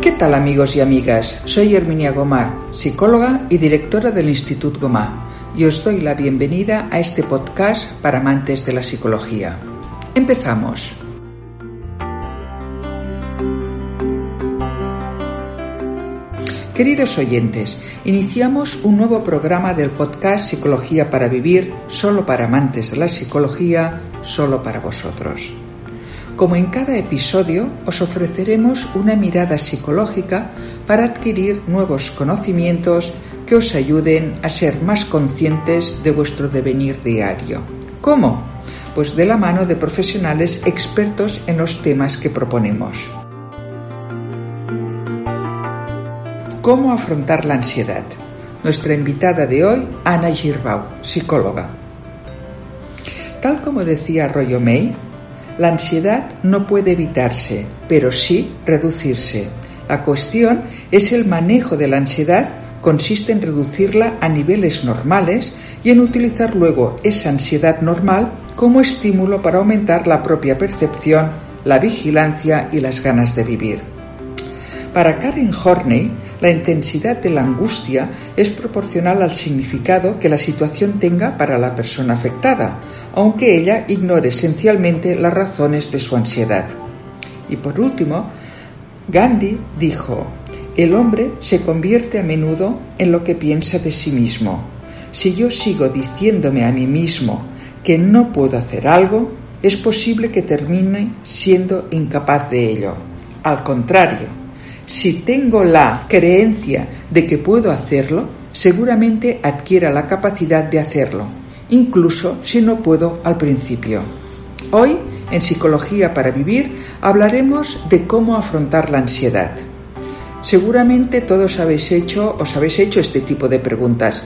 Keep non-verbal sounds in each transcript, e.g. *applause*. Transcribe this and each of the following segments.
¿Qué tal amigos y amigas? Soy Herminia Gomar, psicóloga y directora del Instituto Gomar, y os doy la bienvenida a este podcast para amantes de la psicología. Empezamos. Queridos oyentes, iniciamos un nuevo programa del podcast Psicología para Vivir, solo para amantes de la psicología, solo para vosotros. Como en cada episodio, os ofreceremos una mirada psicológica para adquirir nuevos conocimientos que os ayuden a ser más conscientes de vuestro devenir diario. ¿Cómo? Pues de la mano de profesionales expertos en los temas que proponemos. ¿Cómo afrontar la ansiedad? Nuestra invitada de hoy, Ana Girbau, psicóloga. Tal como decía Arroyo May, la ansiedad no puede evitarse, pero sí reducirse. La cuestión es el manejo de la ansiedad consiste en reducirla a niveles normales y en utilizar luego esa ansiedad normal como estímulo para aumentar la propia percepción, la vigilancia y las ganas de vivir. Para Karen Horney, la intensidad de la angustia es proporcional al significado que la situación tenga para la persona afectada, aunque ella ignore esencialmente las razones de su ansiedad. Y por último, Gandhi dijo, el hombre se convierte a menudo en lo que piensa de sí mismo. Si yo sigo diciéndome a mí mismo que no puedo hacer algo, es posible que termine siendo incapaz de ello. Al contrario, si tengo la creencia de que puedo hacerlo, seguramente adquiera la capacidad de hacerlo incluso si no puedo al principio. Hoy, en Psicología para Vivir, hablaremos de cómo afrontar la ansiedad. Seguramente todos habéis hecho, os habéis hecho este tipo de preguntas.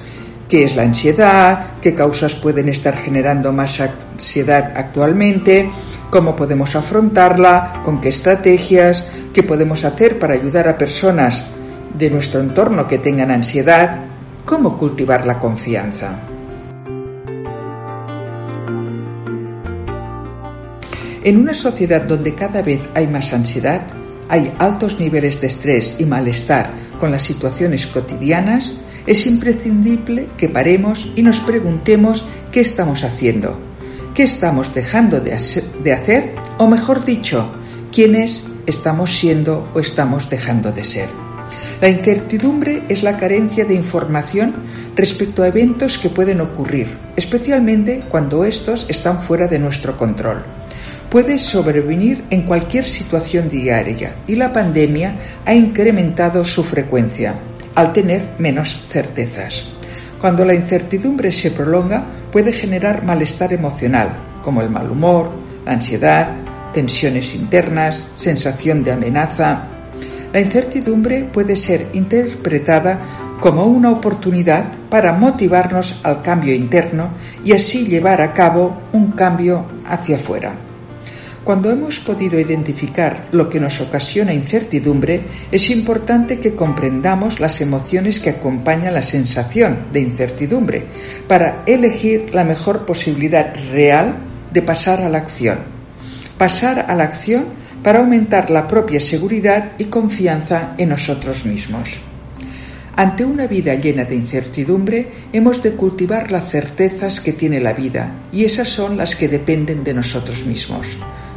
¿Qué es la ansiedad? ¿Qué causas pueden estar generando más ansiedad actualmente? ¿Cómo podemos afrontarla? ¿Con qué estrategias? ¿Qué podemos hacer para ayudar a personas de nuestro entorno que tengan ansiedad? ¿Cómo cultivar la confianza? En una sociedad donde cada vez hay más ansiedad, hay altos niveles de estrés y malestar con las situaciones cotidianas, es imprescindible que paremos y nos preguntemos qué estamos haciendo, qué estamos dejando de hacer o mejor dicho, quiénes estamos siendo o estamos dejando de ser. La incertidumbre es la carencia de información respecto a eventos que pueden ocurrir, especialmente cuando estos están fuera de nuestro control puede sobrevenir en cualquier situación diaria y la pandemia ha incrementado su frecuencia al tener menos certezas. Cuando la incertidumbre se prolonga puede generar malestar emocional, como el mal humor, la ansiedad, tensiones internas, sensación de amenaza. La incertidumbre puede ser interpretada como una oportunidad para motivarnos al cambio interno y así llevar a cabo un cambio hacia afuera. Cuando hemos podido identificar lo que nos ocasiona incertidumbre, es importante que comprendamos las emociones que acompañan la sensación de incertidumbre para elegir la mejor posibilidad real de pasar a la acción. Pasar a la acción para aumentar la propia seguridad y confianza en nosotros mismos. Ante una vida llena de incertidumbre, hemos de cultivar las certezas que tiene la vida, y esas son las que dependen de nosotros mismos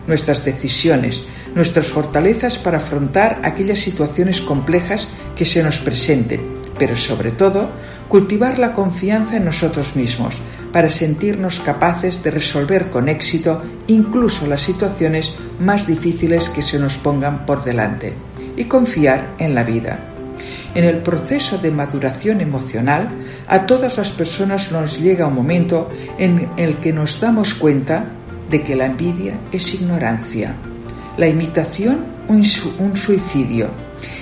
nuestras decisiones, nuestras fortalezas para afrontar aquellas situaciones complejas que se nos presenten, pero sobre todo cultivar la confianza en nosotros mismos para sentirnos capaces de resolver con éxito incluso las situaciones más difíciles que se nos pongan por delante y confiar en la vida. En el proceso de maduración emocional, A todas las personas nos llega un momento en el que nos damos cuenta de que la envidia es ignorancia, la imitación un, suicidio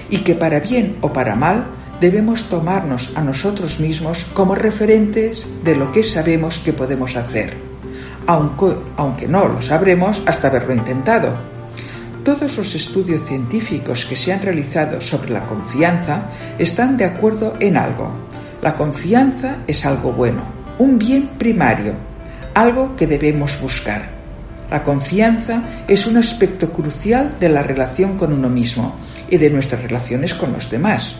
y que para bien o para mal debemos tomarnos a nosotros mismos como referentes de lo que sabemos que podemos hacer, aunque, aunque no lo sabremos hasta haberlo intentado. Todos los estudios científicos que se han realizado sobre la confianza están de acuerdo en algo. La confianza es algo bueno, un bien primario, algo que debemos buscar. La confianza es un aspecto crucial de la relación con uno mismo y de nuestras relaciones con los demás.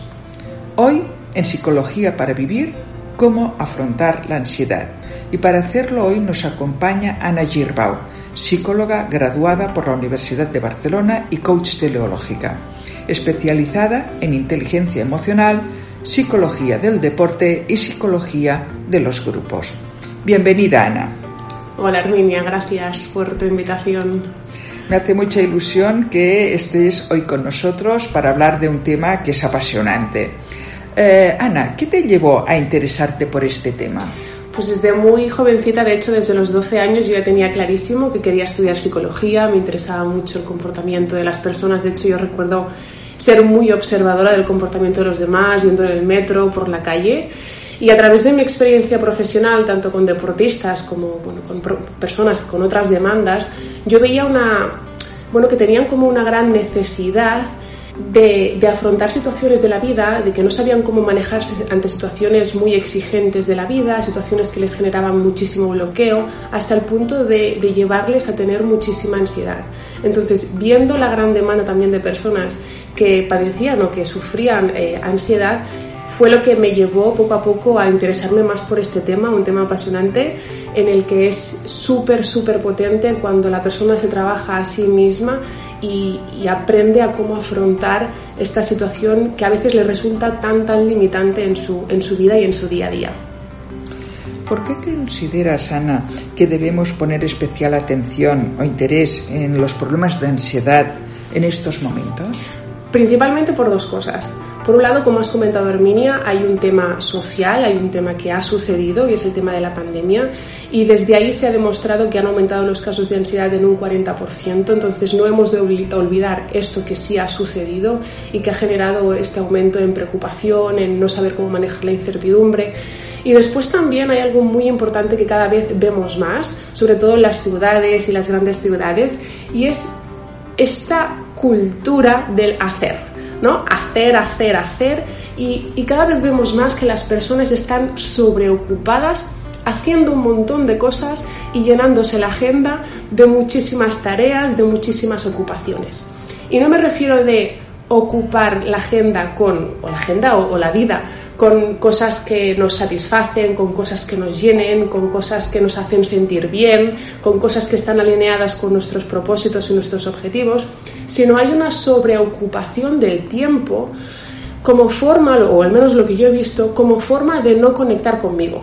Hoy, en Psicología para Vivir, cómo afrontar la ansiedad. Y para hacerlo hoy nos acompaña Ana Girbau, psicóloga graduada por la Universidad de Barcelona y coach teleológica, especializada en inteligencia emocional, psicología del deporte y psicología de los grupos. Bienvenida, Ana. Hola, Arminia, gracias por tu invitación. Me hace mucha ilusión que estés hoy con nosotros para hablar de un tema que es apasionante. Eh, Ana, ¿qué te llevó a interesarte por este tema? Pues desde muy jovencita, de hecho desde los 12 años yo ya tenía clarísimo que quería estudiar psicología, me interesaba mucho el comportamiento de las personas, de hecho yo recuerdo ser muy observadora del comportamiento de los demás, yendo en el metro, por la calle. Y a través de mi experiencia profesional, tanto con deportistas como bueno, con personas con otras demandas, yo veía una, bueno, que tenían como una gran necesidad de, afrontar situaciones de la vida, de que no sabían cómo manejarse ante situaciones muy exigentes de la vida, situaciones que les generaban muchísimo bloqueo, hasta el punto de, llevarles a tener muchísima ansiedad. Entonces, viendo la gran demanda también de personas que padecían o que sufrían eh, ansiedad, fue lo que me llevó poco a poco a interesarme más por este tema, un tema apasionante en el que es súper, súper potente cuando la persona se trabaja a sí misma y, aprende a cómo afrontar esta situación que a veces le resulta tan, tan limitante en su, en su vida y en su día a día. ¿Por qué consideras, Ana, que debemos poner especial atención o interés en los problemas de ansiedad en estos momentos? Principalmente por dos cosas. Por un lado, como has comentado Herminia, hay un tema social, hay un tema que ha sucedido y es el tema de la pandemia y desde ahí se ha demostrado que han aumentado los casos de ansiedad en un 40%, entonces no hemos de olvidar esto que sí ha sucedido y que ha generado este aumento en preocupación, en no saber cómo manejar la incertidumbre. Y después también hay algo muy importante que cada vez vemos más, sobre todo en las ciudades y las grandes ciudades, y es esta cultura del hacer ¿no? Hacer, hacer, hacer. Y, cada vez vemos más que las personas están sobreocupadas haciendo un montón de cosas y llenándose la agenda de muchísimas tareas, de muchísimas ocupaciones. Y no me refiero de ocupar la agenda con, o la agenda o la vida con cosas que nos satisfacen, con cosas que nos llenen, con cosas que nos hacen sentir bien, con cosas que están alineadas con nuestros propósitos y nuestros objetivos, sino hay una sobreocupación del tiempo como forma, o al menos lo que yo he visto, como forma de no conectar conmigo,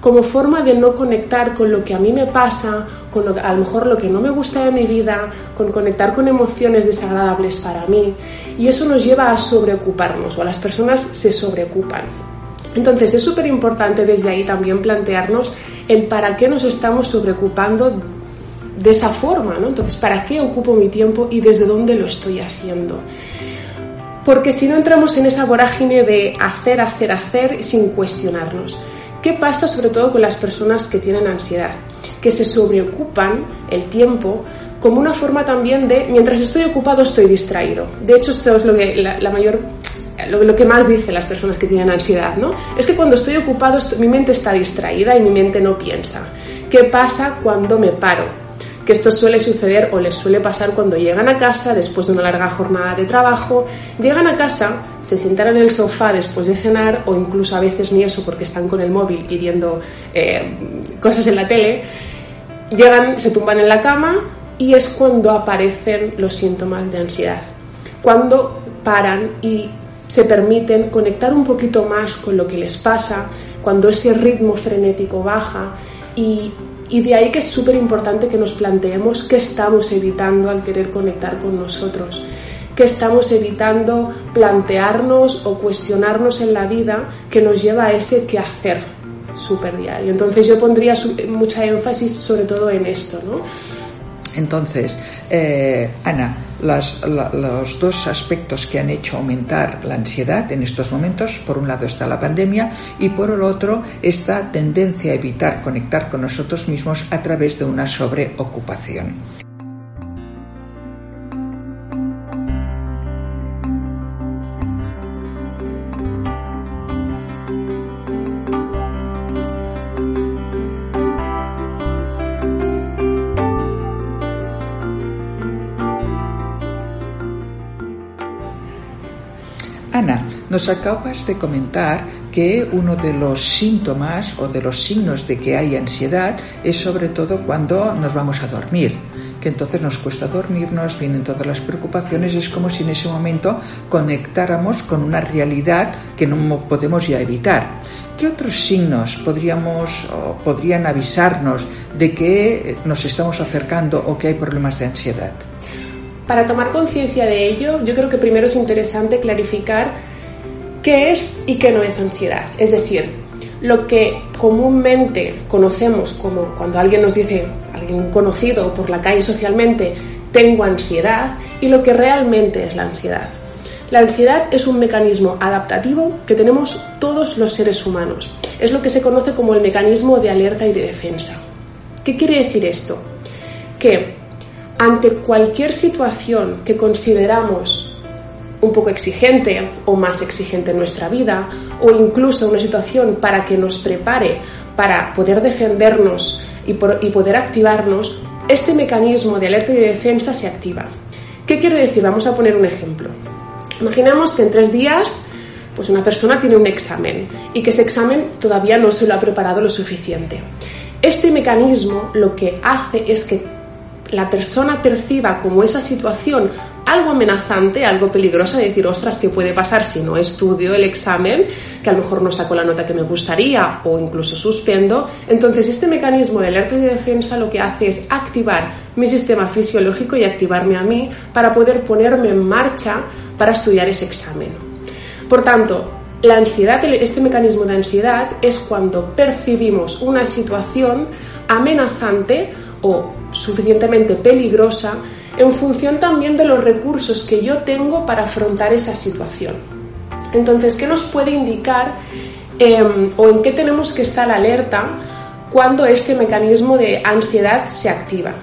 como forma de no conectar con lo que a mí me pasa, con lo, a lo mejor lo que no me gusta de mi vida, con conectar con emociones desagradables para mí. Y eso nos lleva a sobreocuparnos o a las personas se sobreocupan. Entonces es súper importante desde ahí también plantearnos el para qué nos estamos sobreocupando de esa forma, ¿no? Entonces, ¿para qué ocupo mi tiempo y desde dónde lo estoy haciendo? Porque si no entramos en esa vorágine de hacer, hacer, hacer sin cuestionarnos. ¿Qué pasa sobre todo con las personas que tienen ansiedad? Que se sobreocupan el tiempo como una forma también de, mientras estoy ocupado, estoy distraído. De hecho, esto es lo que la, mayor lo, que más dicen las personas que tienen ansiedad, ¿no? Es que cuando estoy ocupado mi mente está distraída y mi mente no piensa. ¿Qué pasa cuando me paro? Que esto suele suceder o les suele pasar cuando llegan a casa después de una larga jornada de trabajo, llegan a casa, se sientan en el sofá después de cenar o incluso a veces ni eso porque están con el móvil y viendo eh, cosas en la tele, llegan, se tumban en la cama y es cuando aparecen los síntomas de ansiedad, cuando paran y se permiten conectar un poquito más con lo que les pasa, cuando ese ritmo frenético baja y y de ahí que es súper importante que nos planteemos qué estamos evitando al querer conectar con nosotros. que estamos evitando plantearnos o cuestionarnos en la vida que nos lleva a ese quehacer super diario. Entonces yo pondría mucha énfasis sobre todo en esto, ¿no? Entonces, eh, Ana, los dos aspectos que han hecho aumentar la ansiedad en estos momentos, por un lado está la pandemia y por el otro esta tendencia a evitar conectar con nosotros mismos a través de una sobreocupación. Nos acabas de comentar que uno de los síntomas o de los signos de que hay ansiedad es sobre todo cuando nos vamos a dormir que entonces nos cuesta dormirnos, vienen todas las preocupaciones, es como si en ese momento conectáramos con una realidad que no podemos ya evitar. ¿Qué otros signos podríamos o podrían avisarnos de que nos estamos acercando o que hay problemas de ansiedad? Para tomar conciencia de ello, yo creo que primero es interesante clarificar qué es y qué no es ansiedad. Es decir, lo que comúnmente conocemos como cuando alguien nos dice, alguien conocido por la calle socialmente, tengo ansiedad, y lo que realmente es la ansiedad. La ansiedad es un mecanismo adaptativo que tenemos todos los seres humanos. Es lo que se conoce como el mecanismo de alerta y de defensa. ¿Qué quiere decir esto? Que ante cualquier situación que consideramos un poco exigente o más exigente en nuestra vida, o incluso una situación para que nos prepare para poder defendernos y, poder activarnos, este mecanismo de alerta y de defensa se activa. ¿Qué quiero decir? Vamos a poner un ejemplo. Imaginamos que en tres días pues una persona tiene un examen y que ese examen todavía no se lo ha preparado lo suficiente. Este mecanismo lo que hace es que la persona perciba como esa situación algo amenazante, algo peligroso, de decir, ostras, ¿qué puede pasar si no estudio el examen? Que a lo mejor no saco la nota que me gustaría o incluso suspendo. Entonces, este mecanismo de alerta y de defensa lo que hace es activar mi sistema fisiológico y activarme a mí para poder ponerme en marcha para estudiar ese examen. Por tanto, la ansiedad, este mecanismo de ansiedad es cuando percibimos una situación amenazante o suficientemente peligrosa en función también de los recursos que yo tengo para afrontar esa situación. Entonces, ¿qué nos puede indicar em, o en qué tenemos que estar alerta cuando este mecanismo de ansiedad se activa?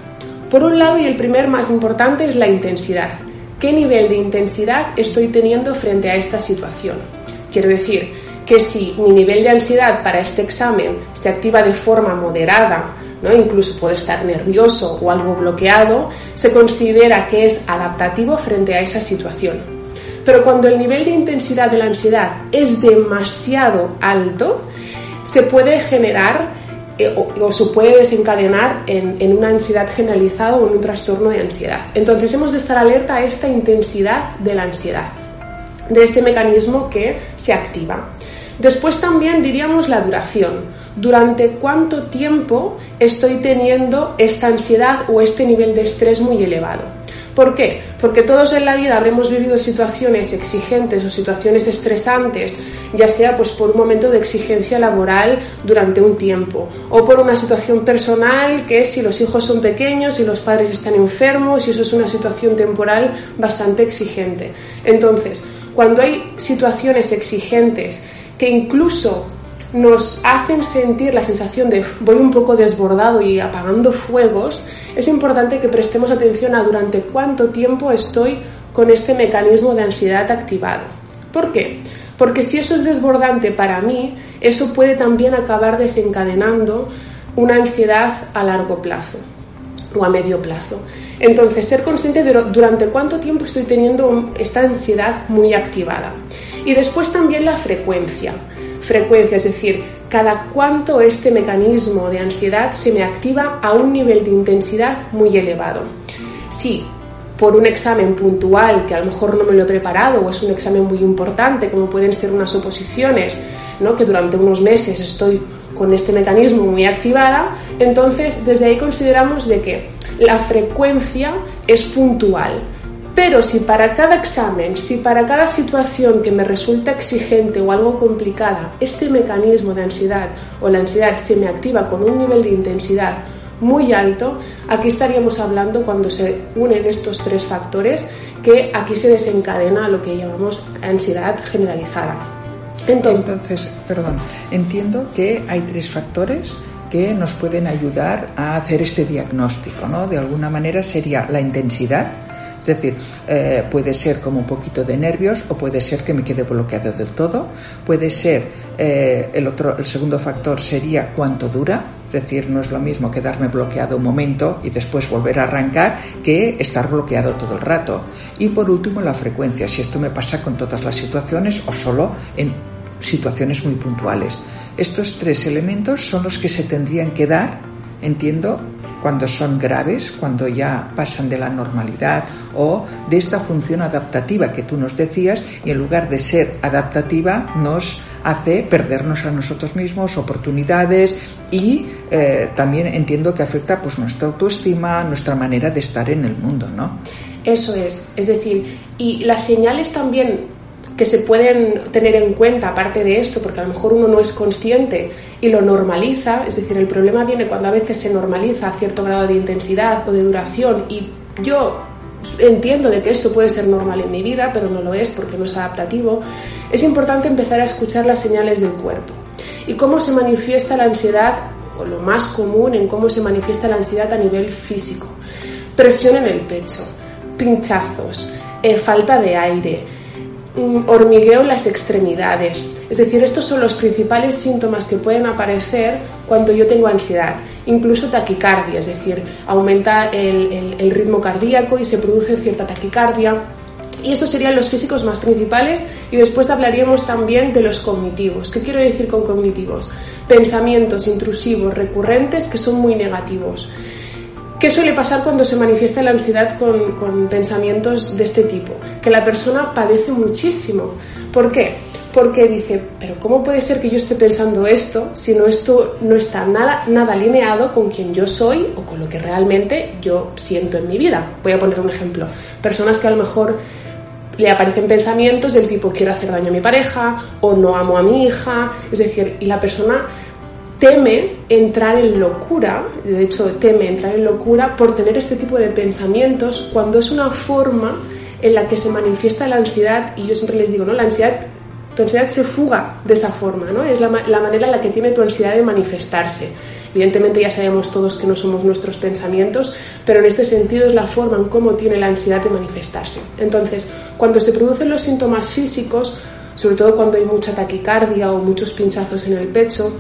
Por un lado, y el primer más importante, es la intensidad. ¿Qué nivel de intensidad estoy teniendo frente a esta situación? Quiero decir que si mi nivel de ansiedad para este examen se activa de forma moderada, incluso puede estar nervioso o algo bloqueado, se considera que es adaptativo frente a esa situación. Pero cuando el nivel de intensidad de la ansiedad es demasiado alto, se puede generar eh, o, se puede desencadenar en, en, una ansiedad generalizada o en un trastorno de ansiedad. Entonces hemos de estar alerta a esta intensidad de la ansiedad, de este mecanismo que se activa. Después también diríamos la duración. ¿Durante cuánto tiempo estoy teniendo esta ansiedad o este nivel de estrés muy elevado? ¿Por qué? Porque todos en la vida habremos vivido situaciones exigentes o situaciones estresantes, ya sea pues por un momento de exigencia laboral durante un tiempo o por una situación personal que si los hijos son pequeños y los padres están enfermos y eso es una situación temporal bastante exigente. Entonces, cuando hay situaciones exigentes que incluso nos hacen sentir la sensación de voy un poco desbordado y apagando fuegos, es importante que prestemos atención a durante cuánto tiempo estoy con este mecanismo de ansiedad activado. ¿Por qué? Porque si eso es desbordante para mí, eso puede también acabar desencadenando una ansiedad a largo plazo o a medio plazo. Entonces, ser consciente de durante cuánto tiempo estoy teniendo esta ansiedad muy activada. Y después también la frecuencia. Frecuencia, es decir, cada cuánto este mecanismo de ansiedad se me activa a un nivel de intensidad muy elevado. Si por un examen puntual que a lo mejor no me lo he preparado o es un examen muy importante, como pueden ser unas oposiciones, ¿no? que durante unos meses estoy con este mecanismo muy activada, entonces desde ahí consideramos de que la frecuencia es puntual. Pero si para cada examen, si para cada situación que me resulta exigente o algo complicada, este mecanismo de ansiedad o la ansiedad se me activa con un nivel de intensidad muy alto, aquí estaríamos hablando cuando se unen estos tres factores que aquí se desencadena lo que llamamos ansiedad generalizada. Entonces, perdón, entiendo que hay tres factores que nos pueden ayudar a hacer este diagnóstico, ¿no? De alguna manera sería la intensidad, es decir, eh, puede ser como un poquito de nervios o puede ser que me quede bloqueado del todo. Puede ser, eh, el, otro, el segundo factor sería cuánto dura. Es decir, no es lo mismo quedarme bloqueado un momento y después volver a arrancar que estar bloqueado todo el rato. Y por último, la frecuencia, si esto me pasa con todas las situaciones o solo en situaciones muy puntuales. Estos tres elementos son los que se tendrían que dar, entiendo, cuando son graves, cuando ya pasan de la normalidad o de esta función adaptativa que tú nos decías y en lugar de ser adaptativa nos hace perdernos a nosotros mismos oportunidades y eh, también entiendo que afecta pues nuestra autoestima, nuestra manera de estar en el mundo, ¿no? Eso es, es decir, y las señales también que se pueden tener en cuenta aparte de esto, porque a lo mejor uno no es consciente y lo normaliza, es decir, el problema viene cuando a veces se normaliza a cierto grado de intensidad o de duración y yo entiendo de que esto puede ser normal en mi vida, pero no lo es porque no es adaptativo, es importante empezar a escuchar las señales del cuerpo y cómo se manifiesta la ansiedad, o lo más común en cómo se manifiesta la ansiedad a nivel físico. Presión en el pecho, pinchazos, eh, falta de aire, hormigueo en las extremidades. Es decir, estos son los principales síntomas que pueden aparecer cuando yo tengo ansiedad. Incluso taquicardia, es decir, aumenta el, ritmo cardíaco y se produce cierta taquicardia. Y estos serían los físicos más principales y después hablaríamos también de los cognitivos. ¿Qué quiero decir con cognitivos? Pensamientos intrusivos recurrentes que son muy negativos. ¿Qué suele pasar cuando se manifiesta la ansiedad con, con, pensamientos de este tipo? Que la persona padece muchísimo. ¿Por qué? Porque dice, pero ¿cómo puede ser que yo esté pensando esto si no esto no está nada, nada alineado con quien yo soy o con lo que realmente yo siento en mi vida? Voy a poner un ejemplo. Personas que a lo mejor le aparecen pensamientos del tipo quiero hacer daño a mi pareja o no amo a mi hija, es decir, y la persona teme entrar en locura, de hecho teme entrar en locura por tener este tipo de pensamientos cuando es una forma en la que se manifiesta la ansiedad y yo siempre les digo, ¿no? La ansiedad, tu ansiedad se fuga de esa forma, ¿no? Es la, la manera en la que tiene tu ansiedad de manifestarse. Evidentemente ya sabemos todos que no somos nuestros pensamientos, pero en este sentido es la forma en cómo tiene la ansiedad de manifestarse. Entonces, cuando se producen los síntomas físicos, sobre todo cuando hay mucha taquicardia o muchos pinchazos en el pecho,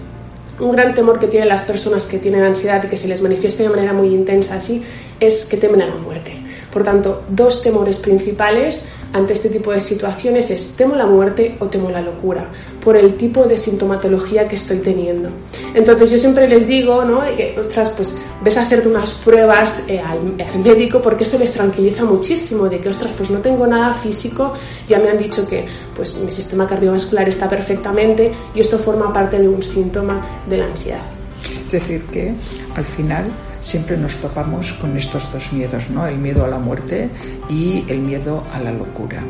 un gran temor que tienen las personas que tienen ansiedad y que se les manifiesta de manera muy intensa así es que temen a la muerte. Por tanto, dos temores principales ante este tipo de situaciones es temo la muerte o temo la locura, por el tipo de sintomatología que estoy teniendo. Entonces yo siempre les digo, ¿no? Que, ostras, pues ves a hacerte unas pruebas eh, al, médico porque eso les tranquiliza muchísimo, de que, ostras, pues no tengo nada físico, ya me han dicho que pues mi sistema cardiovascular está perfectamente y esto forma parte de un síntoma de la ansiedad. Es decir, que al final siempre nos topamos con estos dos miedos, ¿no? El miedo a la muerte y el miedo a la locura.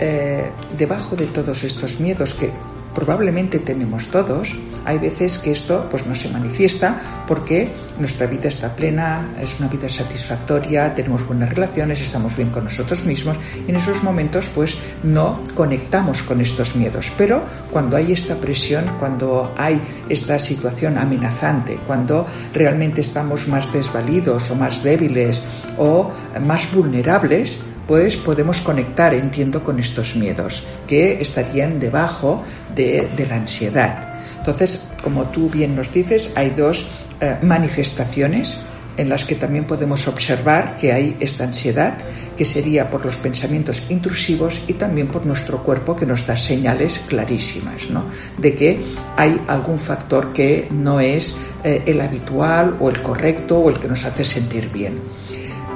Eh, debajo de todos estos miedos que probablemente tenemos todos, hay veces que esto pues no se manifiesta porque nuestra vida está plena, es una vida satisfactoria, tenemos buenas relaciones, estamos bien con nosotros mismos y en esos momentos pues no conectamos con estos miedos. Pero cuando hay esta presión, cuando hay esta situación amenazante, cuando realmente estamos más desvalidos o más débiles o más vulnerables, pues podemos conectar, entiendo, con estos miedos que estarían debajo de, la ansiedad. Entonces, como tú bien nos dices, hay dos eh, manifestaciones en las que también podemos observar que hay esta ansiedad, que sería por los pensamientos intrusivos y también por nuestro cuerpo que nos da señales clarísimas, ¿no? De que hay algún factor que no es eh, el habitual o el correcto o el que nos hace sentir bien.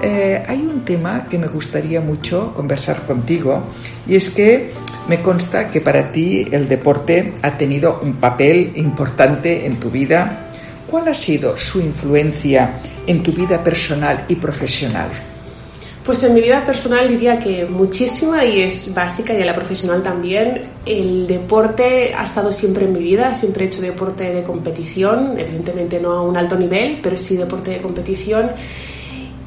Eh, hay un tema que me gustaría mucho conversar contigo y es que me consta que para ti el deporte ha tenido un papel importante en tu vida. ¿Cuál ha sido su influencia en tu vida personal y profesional? Pues en mi vida personal diría que muchísima y es básica y en la profesional también. El deporte ha estado siempre en mi vida, siempre he hecho deporte de competición, evidentemente no a un alto nivel, pero sí deporte de competición.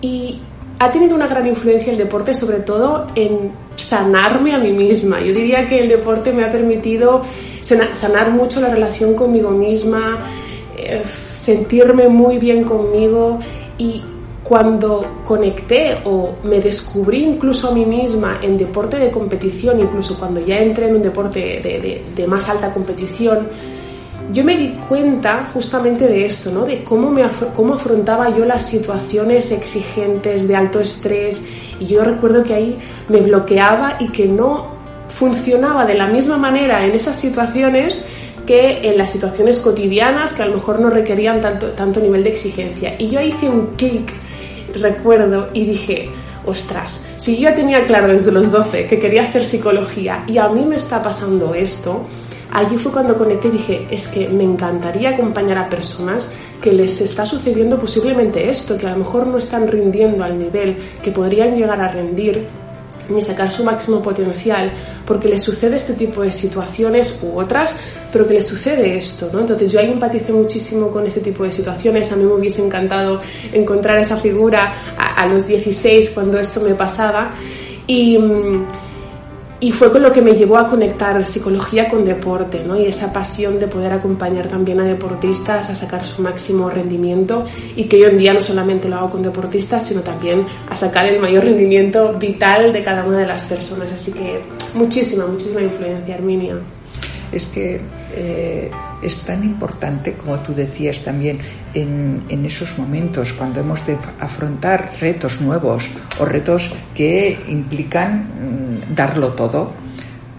Y ha tenido una gran influencia el deporte sobre todo en sanarme a mí misma. Yo diría que el deporte me ha permitido sanar mucho la relación conmigo misma, eh, sentirme muy bien conmigo y cuando conecté o me descubrí incluso a mí misma en deporte de competición, incluso cuando ya entré en un deporte de, más alta competición, yo me di cuenta justamente de esto, ¿no? de cómo, me cómo afrontaba yo las situaciones exigentes de alto estrés y yo recuerdo que ahí me bloqueaba y que no funcionaba de la misma manera en esas situaciones que en las situaciones cotidianas que a lo mejor no requerían tanto, tanto nivel de exigencia. Y yo hice un clic recuerdo y dije, ostras, si yo ya tenía claro desde los 12 que quería hacer psicología y a mí me está pasando esto, allí fue cuando conecté y dije, es que me encantaría acompañar a personas que les está sucediendo posiblemente esto, que a lo mejor no están rindiendo al nivel que podrían llegar a rendir ni sacar su máximo potencial, porque les sucede este tipo de situaciones u otras, pero que les sucede esto, ¿no? Entonces yo ahí empaticé muchísimo con este tipo de situaciones, a mí me hubiese encantado encontrar esa figura a, los 16 cuando esto me pasaba y mm, y fue con lo que me llevó a conectar psicología con deporte, ¿no? Y esa pasión de poder acompañar también a deportistas a sacar su máximo rendimiento y que yo en día no solamente lo hago con deportistas, sino también a sacar el mayor rendimiento vital de cada una de las personas. Así que muchísima, muchísima influencia, Arminia es que eh, es tan importante, como tú decías también, en, esos momentos cuando hemos de afrontar retos nuevos o retos que implican mm, darlo todo,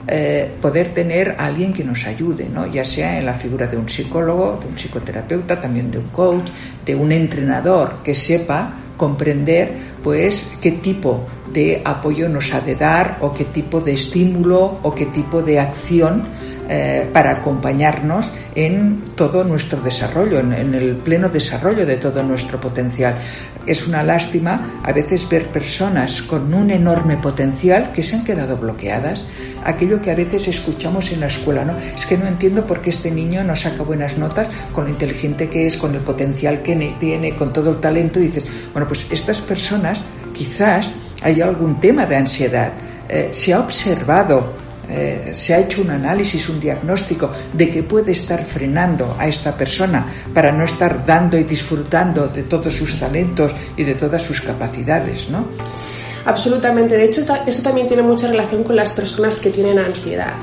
eh, poder tener a alguien que nos ayude, ¿no? ya sea en la figura de un psicólogo, de un psicoterapeuta, también de un coach, de un entrenador que sepa comprender pues qué tipo de apoyo nos ha de dar o qué tipo de estímulo o qué tipo de acción eh, para acompañarnos en todo nuestro desarrollo, en, el pleno desarrollo de todo nuestro potencial. Es una lástima a veces ver personas con un enorme potencial que se han quedado bloqueadas. Aquello que a veces escuchamos en la escuela, ¿no? Es que no entiendo por qué este niño no saca buenas notas con lo inteligente que es, con el potencial que tiene, con todo el talento. Y dices, bueno, pues estas personas quizás hay algún tema de ansiedad. Eh, se ha observado eh, se ha hecho un análisis, un diagnóstico de que puede estar frenando a esta persona para no estar dando y disfrutando de todos sus talentos y de todas sus capacidades, ¿no? Absolutamente. De hecho, eso también tiene mucha relación con las personas que tienen ansiedad.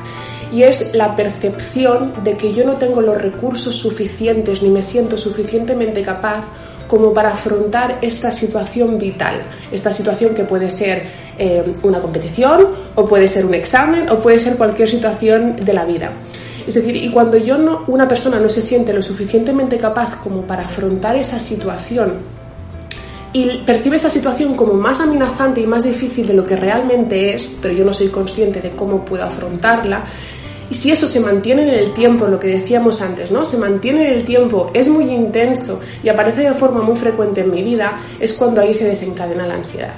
Y es la percepción de que yo no tengo los recursos suficientes ni me siento suficientemente capaz como para afrontar esta situación vital, esta situación que puede ser eh, una competición o puede ser un examen o puede ser cualquier situación de la vida. Es decir, y cuando yo no, una persona no se siente lo suficientemente capaz como para afrontar esa situación y percibe esa situación como más amenazante y más difícil de lo que realmente es, pero yo no soy consciente de cómo puedo afrontarla, y si eso se mantiene en el tiempo, lo que decíamos antes, ¿no? Se mantiene en el tiempo, es muy intenso y aparece de forma muy frecuente en mi vida, es cuando ahí se desencadena la ansiedad.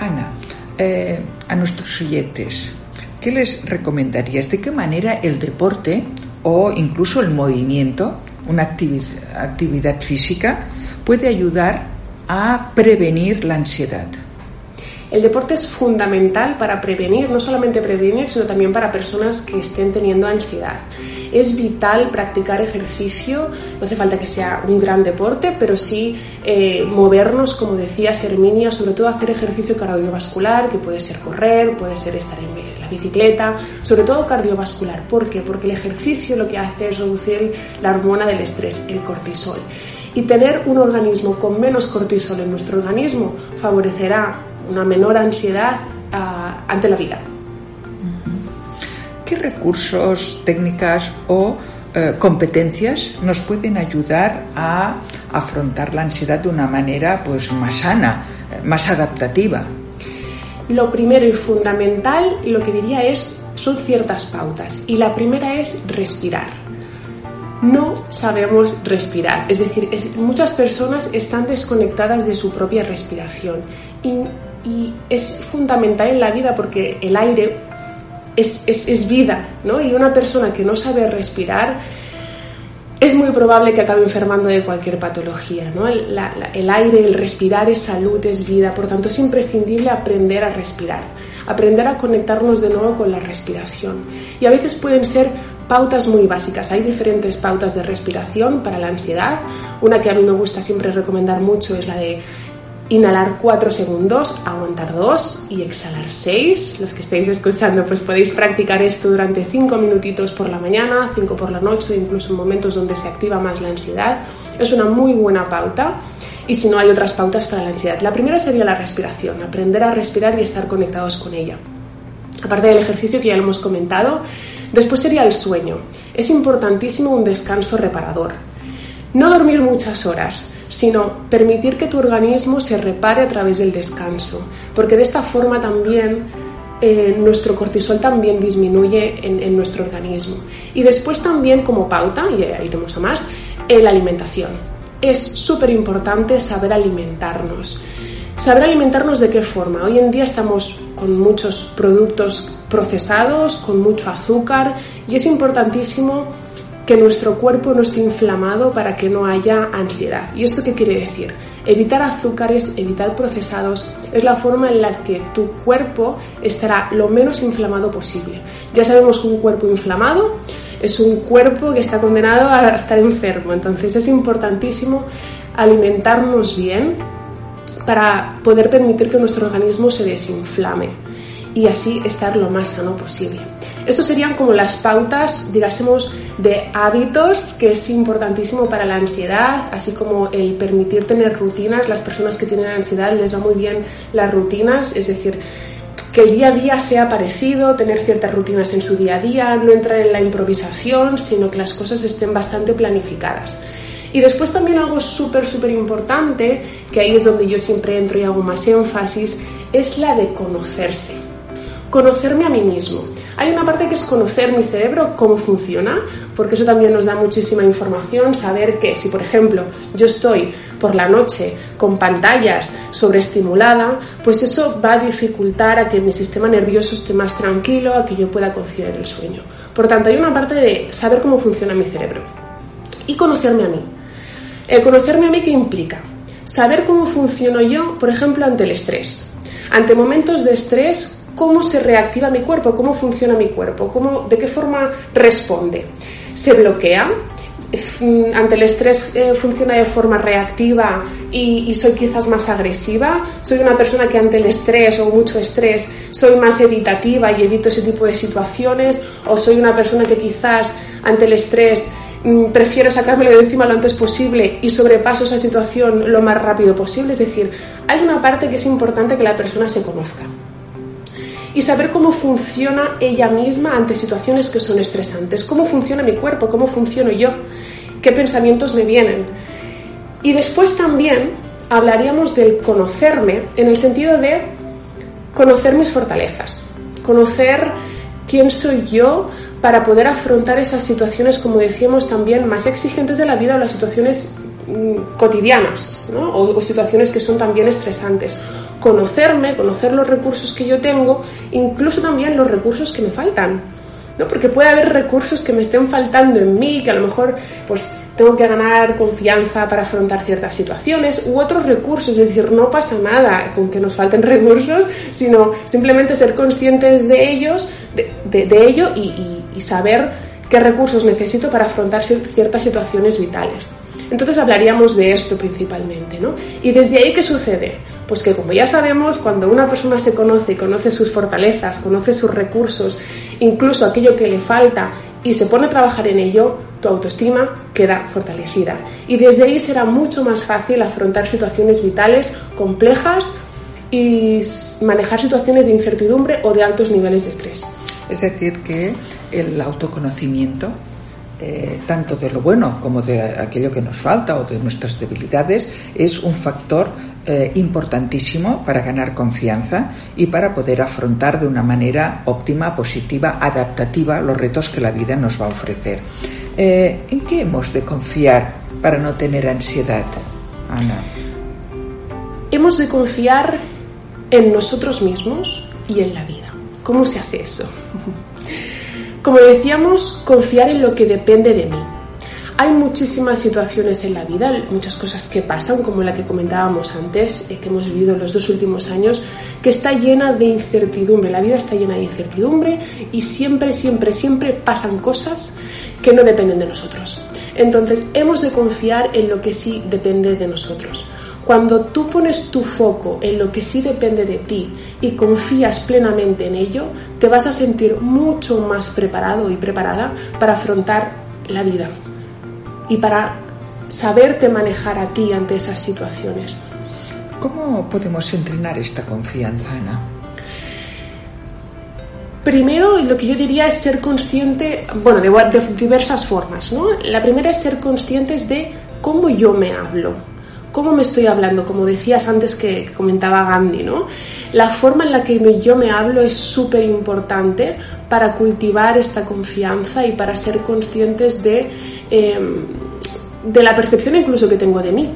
Ana, eh, a nuestros oyentes, ¿qué les recomendarías? ¿De qué manera el deporte o incluso el movimiento una actividad física puede ayudar a prevenir la ansiedad. El deporte es fundamental para prevenir, no solamente prevenir, sino también para personas que estén teniendo ansiedad. Es vital practicar ejercicio, no hace falta que sea un gran deporte, pero sí eh, movernos, como decía Serminia, sobre todo hacer ejercicio cardiovascular, que puede ser correr, puede ser estar en la bicicleta, sobre todo cardiovascular. ¿Por qué? Porque el ejercicio lo que hace es reducir la hormona del estrés, el cortisol. Y tener un organismo con menos cortisol en nuestro organismo favorecerá una menor ansiedad ah, ante la vida. ¿Qué recursos, técnicas o eh, competencias nos pueden ayudar a afrontar la ansiedad de una manera pues, más sana, más adaptativa? Lo primero y fundamental, lo que diría es son ciertas pautas y la primera es respirar. No sabemos respirar, es decir, muchas personas están desconectadas de su propia respiración y, es fundamental en la vida porque el aire es, es vida, ¿no? Y una persona que no sabe respirar es muy probable que acabe enfermando de cualquier patología. ¿no? El, el, aire, el respirar es salud, es vida, por tanto es imprescindible aprender a respirar, aprender a conectarnos de nuevo con la respiración. Y a veces pueden ser pautas muy básicas. Hay diferentes pautas de respiración para la ansiedad. Una que a mí me gusta siempre recomendar mucho es la de inhalar 4 segundos, aguantar 2 y exhalar 6. Los que estéis escuchando, pues podéis practicar esto durante 5 minutitos por la mañana, 5 por la noche, incluso en momentos donde se activa más la ansiedad. Es una muy buena pauta. Y si no, hay otras pautas para la ansiedad. La primera sería la respiración, aprender a respirar y estar conectados con ella. Aparte del ejercicio que ya lo hemos comentado, después sería el sueño. Es importantísimo un descanso reparador. No dormir muchas horas, sino permitir que tu organismo se repare a través del descanso, porque de esta forma también eh, nuestro cortisol también disminuye en, nuestro organismo. Y después también como pauta, y iremos a más, eh, la alimentación. Es súper importante saber alimentarnos. Saber alimentarnos de qué forma. Hoy en día estamos con muchos productos procesados, con mucho azúcar, y es importantísimo que nuestro cuerpo no esté inflamado para que no haya ansiedad. ¿Y esto qué quiere decir? Evitar azúcares, evitar procesados, es la forma en la que tu cuerpo estará lo menos inflamado posible. Ya sabemos que un cuerpo inflamado es un cuerpo que está condenado a estar enfermo, entonces es importantísimo alimentarnos bien para poder permitir que nuestro organismo se desinflame y así estar lo más sano posible. Estos serían como las pautas, digásemos, de hábitos que es importantísimo para la ansiedad, así como el permitir tener rutinas. Las personas que tienen ansiedad les va muy bien las rutinas, es decir, que el día a día sea parecido, tener ciertas rutinas en su día a día, no entrar en la improvisación, sino que las cosas estén bastante planificadas. Y después también algo súper, súper importante, que ahí es donde yo siempre entro y hago más énfasis, es la de conocerse. Conocerme a mí mismo. Hay una parte que es conocer mi cerebro, cómo funciona, porque eso también nos da muchísima información, saber que si, por ejemplo, yo estoy por la noche con pantallas sobreestimulada, pues eso va a dificultar a que mi sistema nervioso esté más tranquilo, a que yo pueda conciliar el sueño. Por tanto, hay una parte de saber cómo funciona mi cerebro y conocerme a mí. El conocerme a mí, ¿qué implica? Saber cómo funciono yo, por ejemplo, ante el estrés. Ante momentos de estrés, cómo se reactiva mi cuerpo, cómo funciona mi cuerpo, cómo, de qué forma responde. Se bloquea, mm, ante el estrés eh, funciona de forma reactiva y, soy quizás más agresiva, soy una persona que ante el estrés o mucho estrés soy más evitativa y evito ese tipo de situaciones, o soy una persona que quizás ante el estrés mm, prefiero sacármelo de encima lo antes posible y sobrepaso esa situación lo más rápido posible. Es decir, hay una parte que es importante que la persona se conozca y saber cómo funciona ella misma ante situaciones que son estresantes, cómo funciona mi cuerpo, cómo funciono yo, qué pensamientos me vienen. Y después también hablaríamos del conocerme en el sentido de conocer mis fortalezas, conocer quién soy yo para poder afrontar esas situaciones, como decíamos también, más exigentes de la vida o las situaciones mm, cotidianas o situaciones que son también estresantes conocerme, conocer los recursos que yo tengo, incluso también los recursos que me faltan. ¿no? Porque puede haber recursos que me estén faltando en mí, que a lo mejor pues tengo que ganar confianza para afrontar ciertas situaciones u otros recursos, es decir, no pasa nada con que nos falten *laughs* recursos, sino simplemente ser conscientes de ellos, de, de, ello y, y saber qué recursos necesito para afrontar ciertas situaciones vitales. Entonces hablaríamos de esto principalmente, ¿no? Y desde ahí, ¿qué sucede? Pues que como ya sabemos, cuando una persona se conoce, conoce sus fortalezas, conoce sus recursos, incluso aquello que le falta y se pone a trabajar en ello, tu autoestima queda fortalecida. Y desde ahí será mucho más fácil afrontar situaciones vitales complejas y manejar situaciones de incertidumbre o de altos niveles de estrés. Es decir, que el autoconocimiento eh, tanto de lo bueno como de aquello que nos falta o de nuestras debilidades, es un factor eh, importantísimo para ganar confianza y para poder afrontar de una manera óptima, positiva, adaptativa los retos que la vida nos va a ofrecer. Eh, ¿En qué hemos de confiar para no tener ansiedad, Ana? Hemos de confiar en nosotros mismos y en la vida. ¿Cómo se hace eso? *laughs* Como decíamos, confiar en lo que depende de mí. Hay muchísimas situaciones en la vida, muchas cosas que pasan, como la que comentábamos antes, eh, que hemos vivido los dos últimos años, que está llena de incertidumbre. La vida está llena de incertidumbre y siempre, siempre, siempre pasan cosas que no dependen de nosotros. Entonces, hemos de confiar en lo que sí depende de nosotros. Cuando tú pones tu foco en lo que sí depende de ti y confías plenamente en ello, te vas a sentir mucho más preparado y preparada para afrontar la vida y para saberte manejar a ti ante esas situaciones. ¿Cómo podemos entrenar esta confianza, Ana? Primero, lo que yo diría es ser consciente, bueno, de, diversas formas, ¿no? La primera es ser conscientes de cómo yo me hablo, cómo me estoy hablando, como decías antes que, comentaba Gandhi, ¿no? La forma en la que yo me hablo es súper importante para cultivar esta confianza y para ser conscientes de Em, de la percepción incluso que tengo de mí.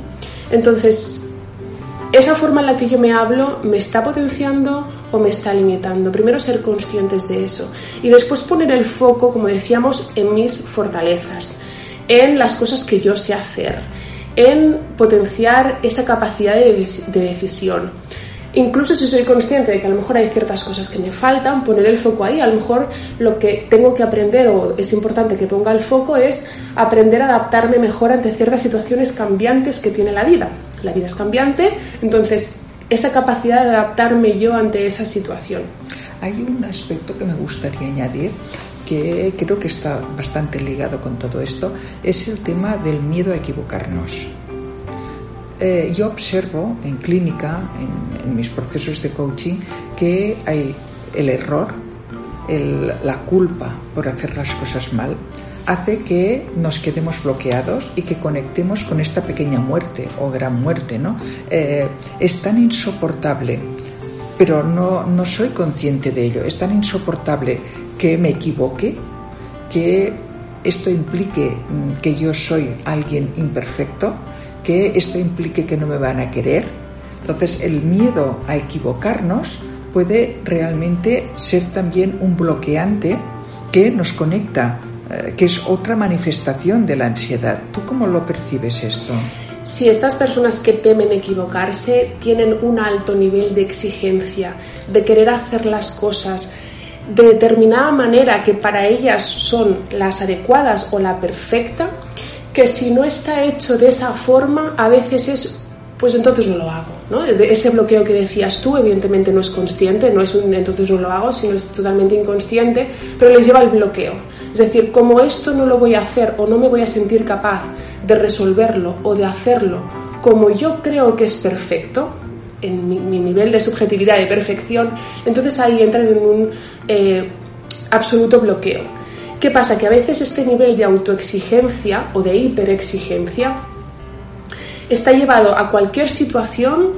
Entonces, esa forma en la que yo me hablo me está potenciando o me está limitando. Primero ser conscientes de eso y después poner el foco, como decíamos, en mis fortalezas, en las cosas que yo sé hacer, en potenciar esa capacidad de, de decisión incluso si soy consciente de que a lo mejor hay ciertas cosas que me faltan, poner el foco ahí. A lo mejor lo que tengo que aprender o es importante que ponga el foco es aprender a adaptarme mejor ante ciertas situaciones cambiantes que tiene la vida. La vida es cambiante, entonces esa capacidad de adaptarme yo ante esa situación. Hay un aspecto que me gustaría añadir que creo que está bastante ligado con todo esto, es el tema del miedo a equivocarnos. Eh, yo observo en clínica, en, mis procesos de coaching, que hay el error, la culpa por hacer las cosas mal, hace que nos quedemos bloqueados y que conectemos con esta pequeña muerte o gran muerte, ¿no? Eh, es tan insoportable, pero no, soy consciente de ello, es tan insoportable que me equivoque, que esto implique mm, que yo soy alguien imperfecto, que esto implique que no me van a querer. Entonces el miedo a equivocarnos puede realmente ser también un bloqueante que nos conecta, eh, que es otra manifestación de la ansiedad. ¿Tú cómo lo percibes esto? Si estas personas que temen equivocarse tienen un alto nivel de exigencia, de querer hacer las cosas de determinada manera que para ellas son las adecuadas o la perfecta, que si no está hecho de esa forma, a veces es, pues entonces no lo hago. ¿no? Ese bloqueo que decías tú, evidentemente no es consciente, no es un entonces no lo hago, sino es totalmente inconsciente, pero les lleva al bloqueo. Es decir, como esto no lo voy a hacer o no me voy a sentir capaz de resolverlo o de hacerlo como yo creo que es perfecto, en mi, nivel de subjetividad de perfección, entonces ahí entran en un eh, absoluto bloqueo. ¿Qué pasa? Que a veces este nivel de autoexigencia o de hiperexigencia está llevado a cualquier situación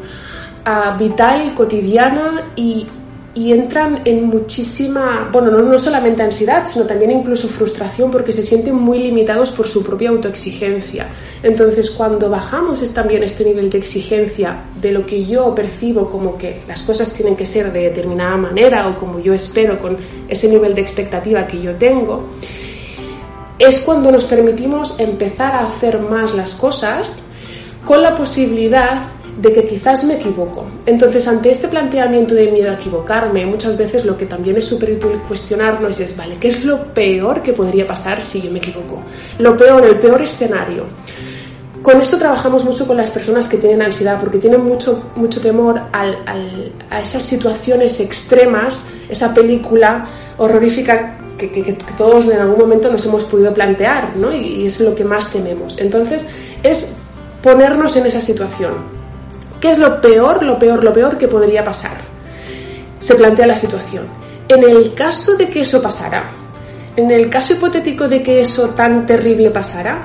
vital, cotidiana y y entran en muchísima, bueno, no, no, solamente ansiedad, sino también incluso frustración porque se sienten muy limitados por su propia autoexigencia. Entonces, cuando bajamos es también este nivel de exigencia de lo que yo percibo como que las cosas tienen que ser de determinada manera o como yo espero con ese nivel de expectativa que yo tengo, es cuando nos permitimos empezar a hacer más las cosas con la posibilidad de que quizás me equivoco. Entonces, ante este planteamiento de miedo a equivocarme, muchas veces lo que también es súper útil cuestionarnos es, vale, ¿qué es lo peor que podría pasar si yo me equivoco? Lo peor, el peor escenario. Con esto trabajamos mucho con las personas que tienen ansiedad, porque tienen mucho, mucho temor a esas situaciones extremas, esa película horrorífica que, todos en algún momento nos hemos podido plantear, ¿no? y es lo que más tememos. Entonces, es ponernos en esa situación ¿Qué es lo peor, lo peor, lo peor que podría pasar? Se plantea la situación. En el caso de que eso pasara, en el caso hipotético de que eso tan terrible pasara,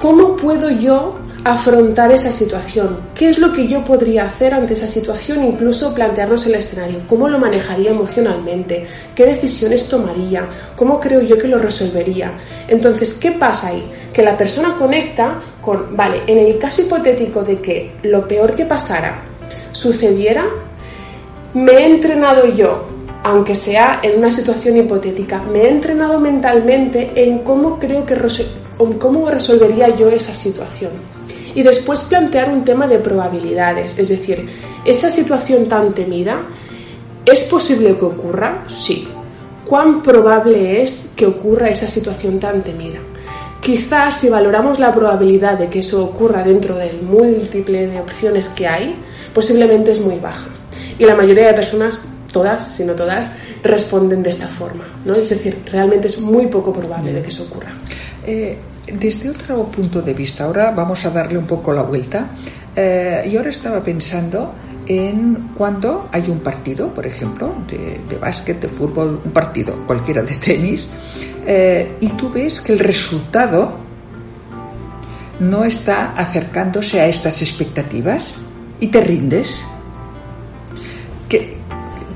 ¿cómo puedo yo afrontar esa situación. ¿Qué es lo que yo podría hacer ante esa situación? Incluso plantearnos el escenario. ¿Cómo lo manejaría emocionalmente? ¿Qué decisiones tomaría? ¿Cómo creo yo que lo resolvería? Entonces, ¿qué pasa ahí? Que la persona conecta con, vale, en el caso hipotético de que lo peor que pasara sucediera, me he entrenado yo aunque sea en una situación hipotética, me he entrenado mentalmente en cómo creo que cómo resolvería yo esa situación. Y después plantear un tema de probabilidades, es decir, esa situación tan temida, ¿es posible que ocurra? Sí. ¿Cuán probable es que ocurra esa situación tan temida? Quizás si valoramos la probabilidad de que eso ocurra dentro del múltiple de opciones que hay, posiblemente es muy baja. Y la mayoría de personas todas, si no todas, responden de esta forma. ¿no? Es decir, realmente es muy poco probable de que eso ocurra. Eh, desde otro punto de vista, ahora vamos a darle un poco la vuelta. Eh, y ahora estaba pensando en cuando hay un partido, por ejemplo, de, de básquet, de fútbol, un partido cualquiera de tenis, eh, y tú ves que el resultado no está acercándose a estas expectativas y te rindes.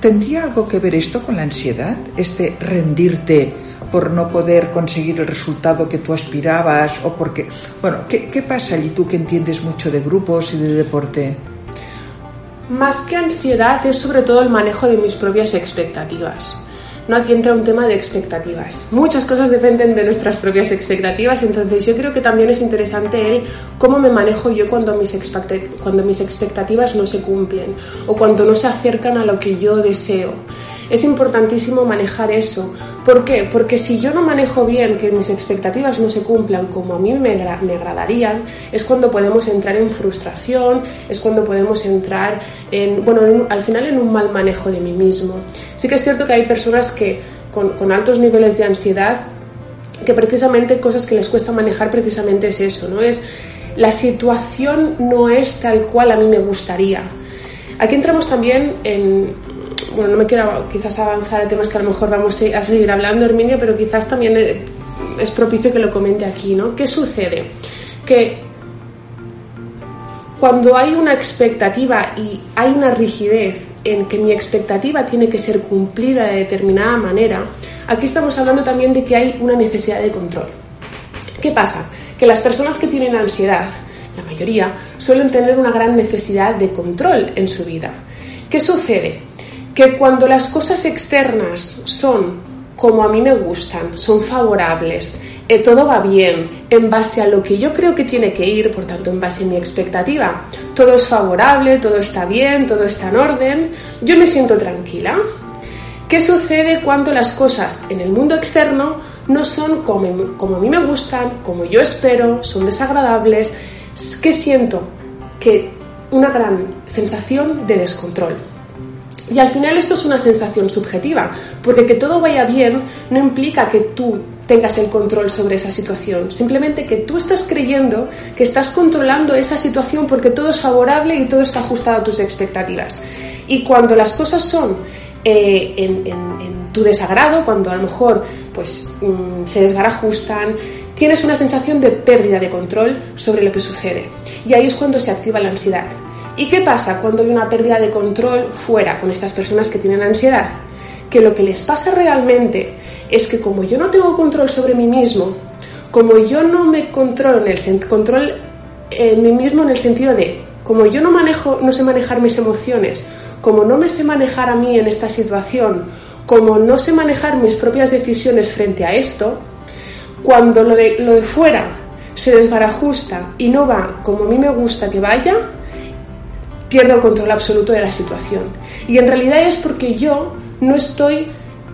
¿Tendría algo que ver esto con la ansiedad? Este rendirte por no poder conseguir el resultado que tú aspirabas o porque... Bueno, ¿qué, qué pasa allí tú que entiendes mucho de grupos y de deporte? Más que ansiedad es sobre todo el manejo de mis propias expectativas. ¿no? Aquí entra un tema de expectativas. Muchas cosas dependen de nuestras propias expectativas, entonces yo creo que también es interesante el cómo me manejo yo cuando mis, cuando mis expectativas no se cumplen o cuando no se acercan a lo que yo deseo. Es importantísimo manejar eso. ¿Por qué? Porque si yo no manejo bien que mis expectativas no se cumplan como a mí me, me agradarían, es cuando podemos entrar en frustración, es cuando podemos entrar en, bueno, al final en un mal manejo de mí mismo. Sí que es cierto que hay personas que con, con altos niveles de ansiedad, que precisamente cosas que les cuesta manejar precisamente es eso, ¿no? Es la situación no es tal cual a mí me gustaría. Aquí entramos también en, bueno, no me quiero quizás avanzar a temas que a lo mejor vamos a seguir hablando, Herminio, pero quizás también es propicio que lo comente aquí, ¿no? ¿Qué sucede? Que cuando hay una expectativa y hay una rigidez en que mi expectativa tiene que ser cumplida de determinada manera, aquí estamos hablando también de que hay una necesidad de control. ¿Qué pasa? Que las personas que tienen ansiedad, la mayoría, suelen tener una gran necesidad de control en su vida. ¿Qué sucede? Que cuando las cosas externas son como a mí me gustan, son favorables, eh, todo va bien, en base a lo que yo creo que tiene que ir, por tanto, en base a mi expectativa, todo es favorable, todo está bien, todo está en orden, yo me siento tranquila. ¿Qué sucede cuando las cosas en el mundo externo no son como, como a mí me gustan, como yo espero, son desagradables? ¿Qué siento? Que una gran sensación de descontrol. Y al final esto es una sensación subjetiva, porque que todo vaya bien no implica que tú tengas el control sobre esa situación, simplemente que tú estás creyendo que estás controlando esa situación porque todo es favorable y todo está ajustado a tus expectativas. Y cuando las cosas son eh, en, tu desagrado, cuando a lo mejor pues, mm, se desbarajustan, tienes una sensación de pérdida de control sobre lo que sucede. Y ahí es cuando se activa la ansiedad. ¿Y qué pasa cuando hay una pérdida de control fuera con estas personas que tienen ansiedad? Que lo que les pasa realmente es que como yo no tengo control sobre mí mismo, como yo no me controlo en el control en mí mismo en el sentido de como yo no manejo, no sé manejar mis emociones, como no me sé manejar a mí en esta situación, como no sé manejar mis propias decisiones frente a esto, cuando lo de, lo de fuera se desbarajusta y no va como a mí me gusta que vaya, pierdo el control absoluto de la situación. Y en realidad es porque yo no estoy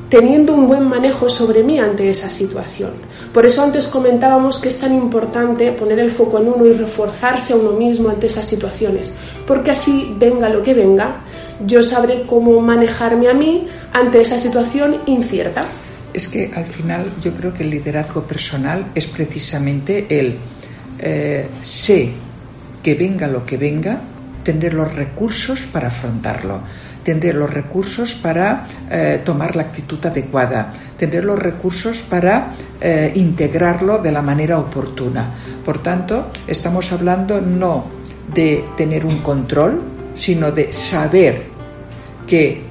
teniendo un buen manejo sobre mí ante esa situación. Por eso antes comentábamos que es tan importante poner el foco en uno y reforzarse a uno mismo ante esas situaciones, porque así venga lo que venga, yo sabré cómo manejarme a mí ante esa situación incierta. Es que al final yo creo que el liderazgo personal es precisamente el eh, sé que venga lo que venga, tener los recursos para afrontarlo. tendré los recursos para eh, tomar la actitud adecuada, tendré los recursos para eh, integrarlo de la manera oportuna. Por tanto, estamos hablando no de tener un control, sino de saber que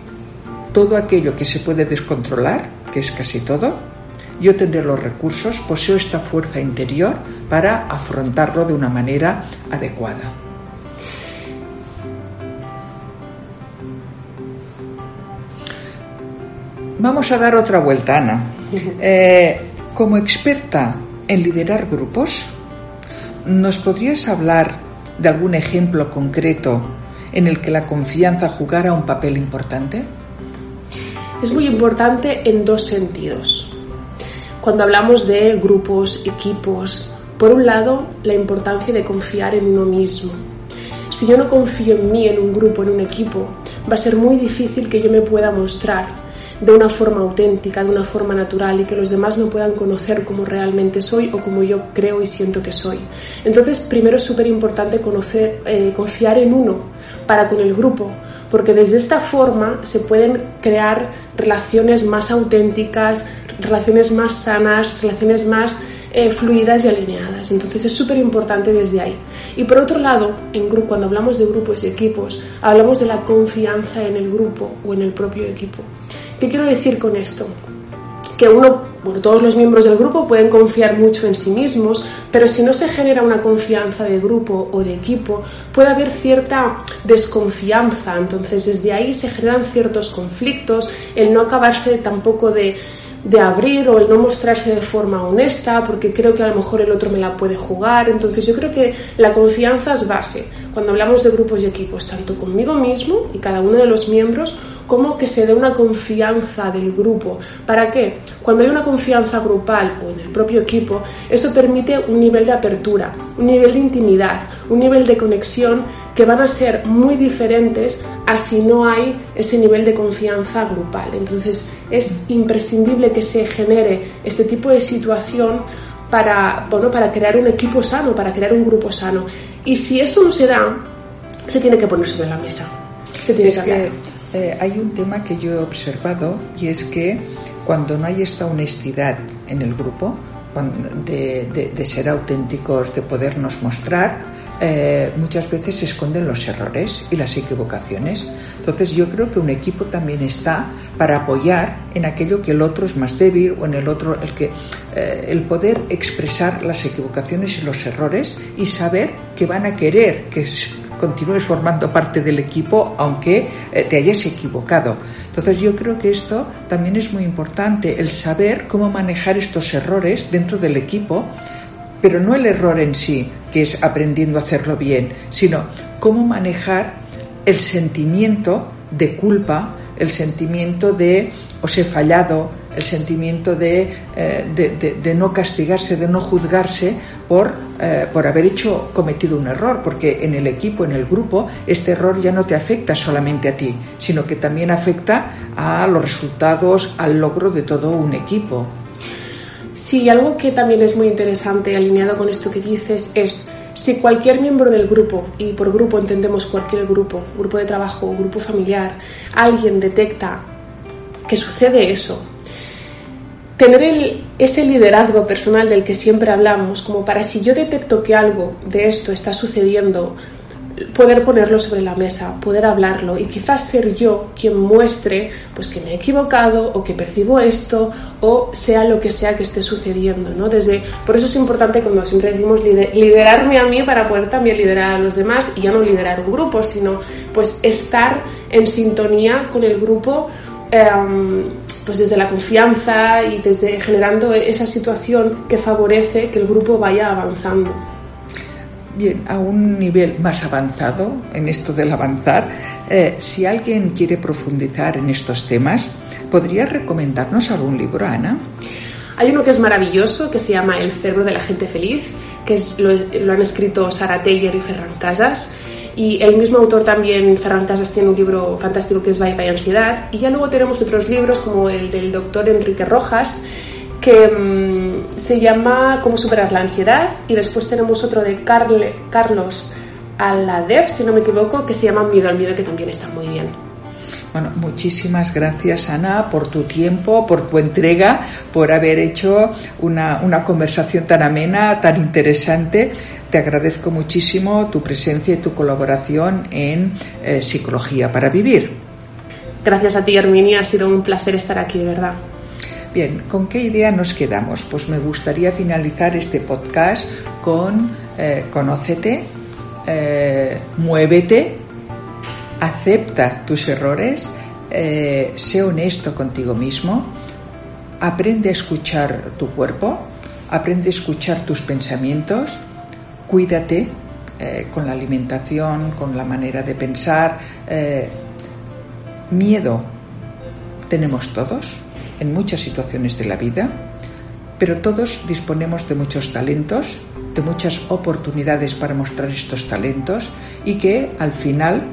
todo aquello que se puede descontrolar, que es casi todo, yo tendré los recursos, poseo esta fuerza interior para afrontarlo de una manera adecuada. Vamos a dar otra vuelta, Ana. *laughs* Eh, como experta en liderar grupos, ¿nos podrías hablar de algún ejemplo concreto en el que la confianza jugara un papel importante? Es muy importante en dos sentidos. Cuando hablamos de grupos, equipos, por un lado, la importancia de confiar en uno mismo. Si yo no confío en mí, en un grupo, en un equipo, va a ser muy difícil que yo me pueda mostrar de una forma auténtica, de una forma natural y que los demás no puedan conocer cómo realmente soy o como yo creo y siento que soy. Entonces, primero es súper importante conocer, eh, confiar en uno para con el grupo, porque desde esta forma se pueden crear relaciones más auténticas, relaciones más sanas, relaciones más eh, fluidas y alineadas. Entonces es súper importante desde ahí. Y por otro lado, en grupo, cuando hablamos de grupos y equipos, hablamos de la confianza en el grupo o en el propio equipo. ¿Qué quiero decir con esto? Que uno, bueno, todos los miembros del grupo pueden confiar mucho en sí mismos, pero si no se genera una confianza de grupo o de equipo, puede haber cierta desconfianza. Entonces, desde ahí se generan ciertos conflictos, el no acabarse tampoco de de abrir o el no mostrarse de forma honesta porque creo que a lo mejor el otro me la puede jugar. Entonces yo creo que la confianza es base cuando hablamos de grupos y equipos, tanto conmigo mismo y cada uno de los miembros como que se dé una confianza del grupo. ¿Para qué? Cuando hay una confianza grupal o en el propio equipo, eso permite un nivel de apertura, un nivel de intimidad, un nivel de conexión que van a ser muy diferentes a si no hay ese nivel de confianza grupal. Entonces es imprescindible que se genere este tipo de situación para, bueno, para crear un equipo sano, para crear un grupo sano. Y si eso no se da, se tiene que poner sobre la mesa. Se tiene que eh, hay un tema que yo he observado y es que cuando no hay esta honestidad en el grupo, de, ser auténticos, de podernos mostrar, eh, muchas veces se esconden los errores y las equivocaciones. Entonces yo creo que un equipo también está para apoyar en aquello que el otro es más débil o en el otro el que eh, el poder expresar las equivocaciones y los errores y saber que van a querer que continúes formando parte del equipo aunque eh, te hayas equivocado. Entonces yo creo que esto también es muy importante, el saber cómo manejar estos errores dentro del equipo, pero no el error en sí, que es aprendiendo a hacerlo bien, sino cómo manejar el sentimiento de culpa, el sentimiento de os he fallado, el sentimiento de, eh, de, no castigarse, de no juzgarse por, eh, por haber hecho, cometido un error, porque en el equipo, en el grupo, este error ya no te afecta solamente a ti, sino que también afecta a los resultados, al logro de todo un equipo. Sí, algo que también es muy interesante alineado con esto que dices es si cualquier miembro del grupo, y por grupo entendemos cualquier grupo, grupo de trabajo, grupo familiar, alguien detecta que sucede eso, tener ese liderazgo personal del que siempre hablamos, como para si yo detecto que algo de esto está sucediendo, poder ponerlo sobre la mesa, poder hablarlo y quizás ser yo quien muestre pues que me he equivocado o que percibo esto o sea lo que sea que esté sucediendo, ¿no? Desde por eso es importante cuando siempre decimos liderarme a mí para poder también liderar a los demás y ya no liderar un grupo, sino pues estar en sintonía con el grupo em, pues desde la confianza y desde generando esa situación que favorece que el grupo vaya avanzando. Bien, a un nivel más avanzado en esto del avanzar, eh, si alguien quiere profundizar en estos temas, ¿podría recomendarnos algún libro, Ana? Hay uno que es maravilloso, que se llama El cerebro de la gente feliz, que es, lo, han escrito Sara Teyer y Ferran Casas. Y el mismo autor también, Ferran Casas, tiene un libro fantástico que es Viva y Ansiedad. Y ya luego tenemos otros libros como el del doctor Enrique Rojas, que mm, se llama Cómo superar la ansiedad y después tenemos otro de Carle, Carlos Aladev, si no me equivoco, que se llama Miedo al miedo, que también está muy bien. Bueno, muchísimas gracias Ana por tu tiempo, por tu entrega, por haber hecho una, una conversación tan amena, tan interesante. Te agradezco muchísimo tu presencia y tu colaboración en eh, Psicología para Vivir. Gracias a ti, Herminia. Ha sido un placer estar aquí, de verdad. Bien, ¿con qué idea nos quedamos? Pues me gustaría finalizar este podcast con eh, conócete, eh, muévete, acepta tus errores, eh, sé honesto contigo mismo, aprende a escuchar tu cuerpo, aprende a escuchar tus pensamientos, cuídate eh, con la alimentación, con la manera de pensar. Eh, miedo tenemos todos en muchas situaciones de la vida, pero todos disponemos de muchos talentos, de muchas oportunidades para mostrar estos talentos y que al final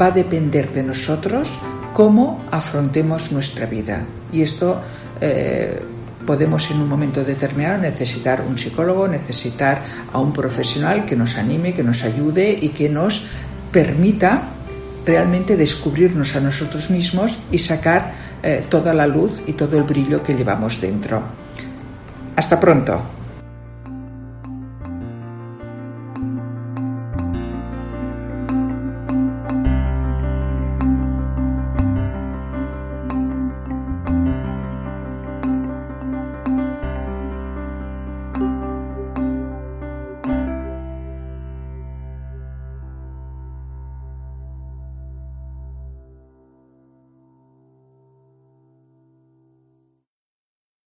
va a depender de nosotros cómo afrontemos nuestra vida. Y esto eh, podemos en un momento determinado necesitar un psicólogo, necesitar a un profesional que nos anime, que nos ayude y que nos permita realmente descubrirnos a nosotros mismos y sacar eh, toda la luz y todo el brillo que llevamos dentro. Hasta pronto.